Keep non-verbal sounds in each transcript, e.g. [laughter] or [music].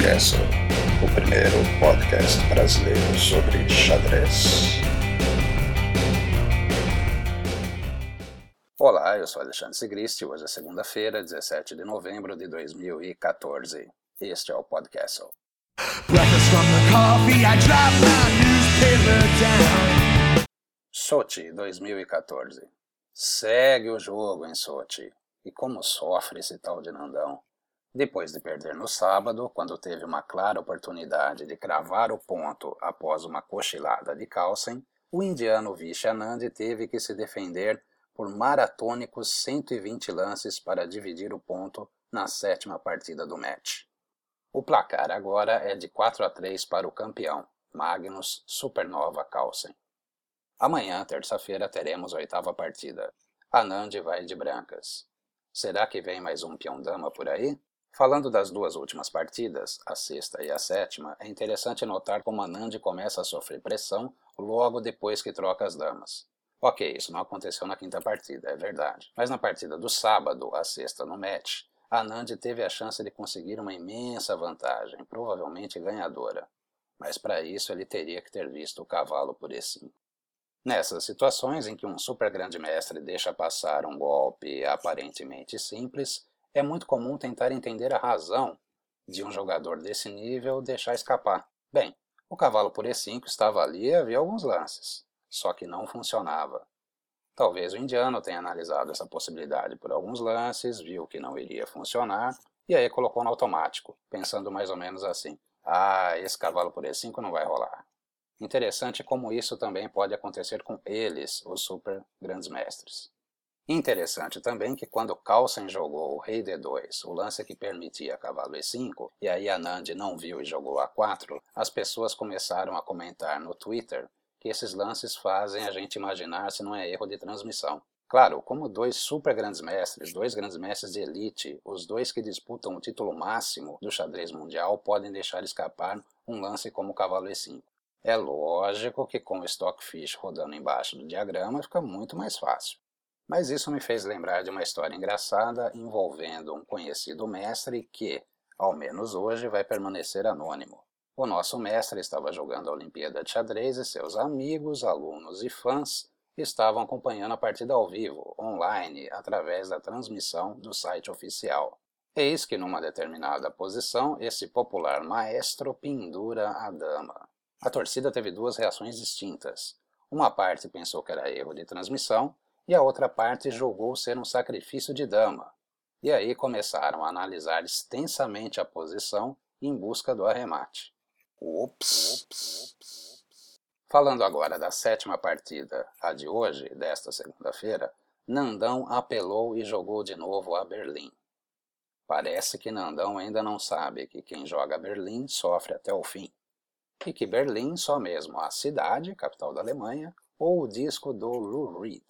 Podcast, o primeiro podcast brasileiro sobre xadrez. Olá, eu sou Alexandre Sigristi. Hoje é segunda-feira, 17 de novembro de 2014. Este é o Podcast. Sochi 2014. Segue o jogo em Sochi. E como sofre esse tal de Nandão? Depois de perder no sábado, quando teve uma clara oportunidade de cravar o ponto após uma cochilada de Carlsen, o indiano Vishanand teve que se defender por maratônicos 120 lances para dividir o ponto na sétima partida do match. O placar agora é de 4 a 3 para o campeão, Magnus Supernova Carlsen. Amanhã, terça-feira, teremos a oitava partida. Anand vai de brancas. Será que vem mais um peão dama por aí? Falando das duas últimas partidas, a sexta e a sétima, é interessante notar como Anand começa a sofrer pressão logo depois que troca as damas. Ok, isso não aconteceu na quinta partida, é verdade. Mas na partida do sábado, a sexta no match, Anand teve a chance de conseguir uma imensa vantagem, provavelmente ganhadora. Mas para isso ele teria que ter visto o cavalo por E5. Nessas situações em que um super grande mestre deixa passar um golpe aparentemente simples, é muito comum tentar entender a razão de um jogador desse nível deixar escapar. Bem, o cavalo por E5 estava ali e havia alguns lances, só que não funcionava. Talvez o indiano tenha analisado essa possibilidade por alguns lances, viu que não iria funcionar e aí colocou no automático, pensando mais ou menos assim: ah, esse cavalo por E5 não vai rolar. Interessante como isso também pode acontecer com eles, os super grandes mestres. Interessante também que quando Carlsen jogou o rei D2, o lance que permitia cavalo E5, e aí Anand não viu e jogou A4, as pessoas começaram a comentar no Twitter que esses lances fazem a gente imaginar se não é erro de transmissão. Claro, como dois super grandes mestres, dois grandes mestres de elite, os dois que disputam o título máximo do xadrez mundial podem deixar escapar um lance como o cavalo E5. É lógico que com o Stockfish rodando embaixo do diagrama fica muito mais fácil. Mas isso me fez lembrar de uma história engraçada envolvendo um conhecido mestre que, ao menos hoje, vai permanecer anônimo. O nosso mestre estava jogando a Olimpíada de Xadrez e seus amigos, alunos e fãs estavam acompanhando a partida ao vivo, online, através da transmissão do site oficial. Eis que numa determinada posição, esse popular maestro pendura a dama. A torcida teve duas reações distintas. Uma parte pensou que era erro de transmissão, e a outra parte julgou ser um sacrifício de dama. E aí começaram a analisar extensamente a posição em busca do arremate. Ops! Falando agora da sétima partida, a de hoje, desta segunda-feira, Nandão apelou e jogou de novo a Berlim. Parece que Nandão ainda não sabe que quem joga Berlim sofre até o fim, e que Berlim só mesmo a cidade, capital da Alemanha, ou o disco do Lou Reed.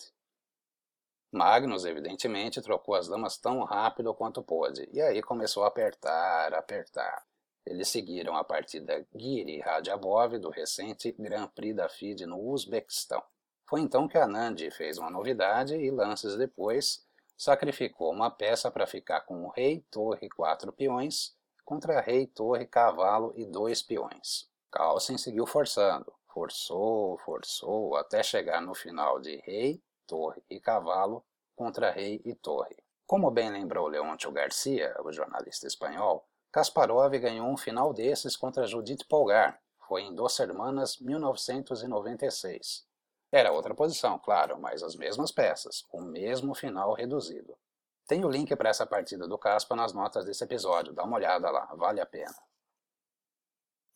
Magnus, evidentemente, trocou as damas tão rápido quanto pôde, e aí começou a apertar, apertar. Eles seguiram a partida Giri Radjabov do recente Grand Prix da FIDE no Uzbequistão. Foi então que Anand fez uma novidade e lances depois sacrificou uma peça para ficar com rei, torre quatro peões contra rei, torre, cavalo e dois peões. Carlsen seguiu forçando, forçou, forçou, até chegar no final de rei, torre e cavalo contra rei e torre. Como bem lembrou Leôncio Garcia, o jornalista espanhol, Kasparov ganhou um final desses contra Judith Polgar, foi em Dos Hermanas 1996. Era outra posição, claro, mas as mesmas peças, o mesmo final reduzido. Tem o link para essa partida do Caspa nas notas desse episódio, dá uma olhada lá, vale a pena.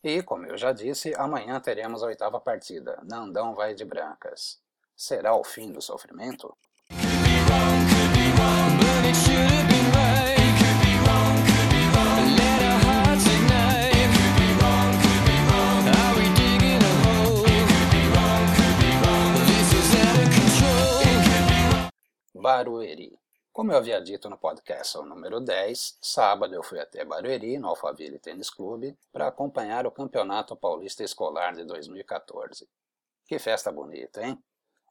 E, como eu já disse, amanhã teremos a oitava partida, Nandão vai de brancas. Será o fim do sofrimento? Barueri. Como eu havia dito no podcast número 10, sábado eu fui até Barueri, no Alphaville Tênis Clube, para acompanhar o Campeonato Paulista Escolar de 2014. Que festa bonita, hein?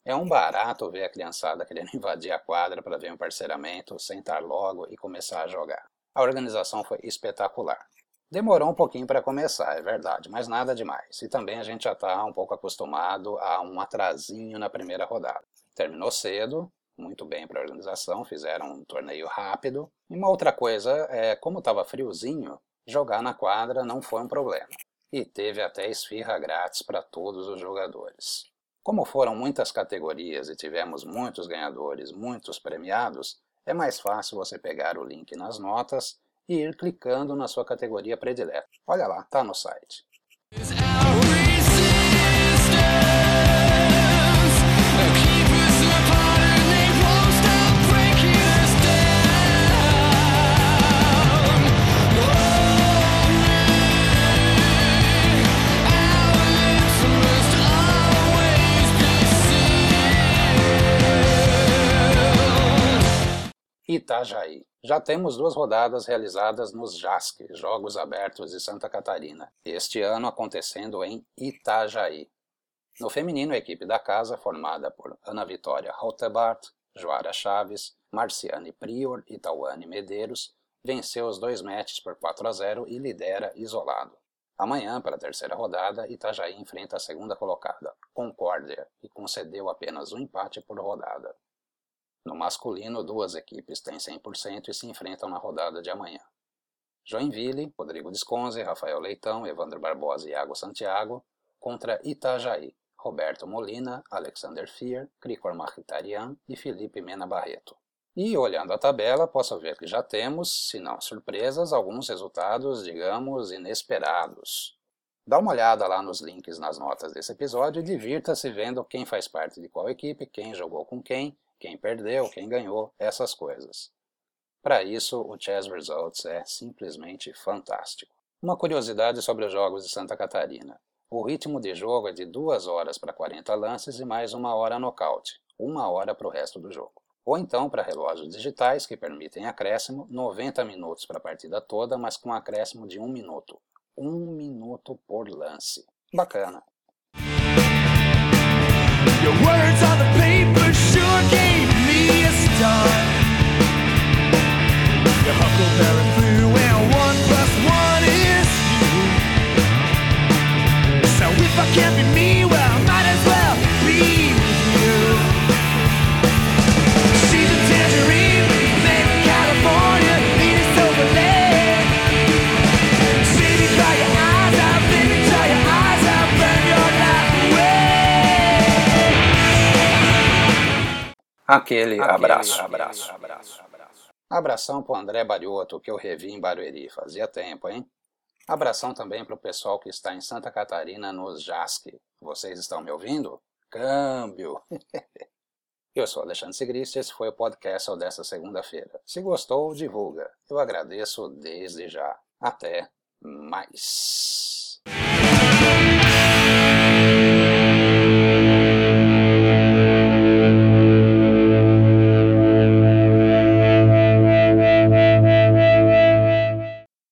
É um barato ver a criançada querendo [laughs] invadir a quadra para ver um parceiramento, sentar logo e começar a jogar. A organização foi espetacular. Demorou um pouquinho para começar, é verdade, mas nada demais. E também a gente já está um pouco acostumado a um atrasinho na primeira rodada. Terminou cedo, muito bem para a organização, fizeram um torneio rápido. E uma outra coisa é, como estava friozinho, jogar na quadra não foi um problema. E teve até esfirra grátis para todos os jogadores. Como foram muitas categorias e tivemos muitos ganhadores, muitos premiados, é mais fácil você pegar o link nas notas e ir clicando na sua categoria predileta. Olha lá, tá no site. Itajaí. Já temos duas rodadas realizadas nos JASC, Jogos Abertos de Santa Catarina, este ano acontecendo em Itajaí. No feminino, a equipe da casa, formada por Ana Vitória Rottebart, Joara Chaves, Marciane Prior e Tauane Medeiros, venceu os dois matches por 4 a 0 e lidera isolado. Amanhã, para a terceira rodada, Itajaí enfrenta a segunda colocada, Concórdia, e concedeu apenas um empate por rodada. No masculino, duas equipes têm 100% e se enfrentam na rodada de amanhã. Joinville, Rodrigo Desconze, Rafael Leitão, Evandro Barbosa e Iago Santiago, contra Itajaí, Roberto Molina, Alexander Fier, Cricor Machitarian e Felipe Mena Barreto. E olhando a tabela, posso ver que já temos, se não surpresas, alguns resultados, digamos, inesperados. Dá uma olhada lá nos links nas notas desse episódio e divirta-se vendo quem faz parte de qual equipe, quem jogou com quem quem perdeu, quem ganhou, essas coisas. Para isso, o Chess Results é simplesmente fantástico. Uma curiosidade sobre os jogos de Santa Catarina. O ritmo de jogo é de 2 horas para 40 lances e mais uma hora nocaute, uma hora para o resto do jogo. Ou então, para relógios digitais que permitem acréscimo, 90 minutos para a partida toda, mas com acréscimo de 1 minuto. 1 minuto por lance. Bacana. Huckleberry away. Aquele, abraço. abraço. Abração pro André Barioto, que eu revi em Barueri, fazia tempo, hein? Abração também pro pessoal que está em Santa Catarina, nos JASC. Vocês estão me ouvindo? Câmbio! [laughs] Eu sou Alexandre Sigrist e esse foi o podcast dessa segunda-feira. Se gostou, divulga. Eu agradeço desde já. Até mais.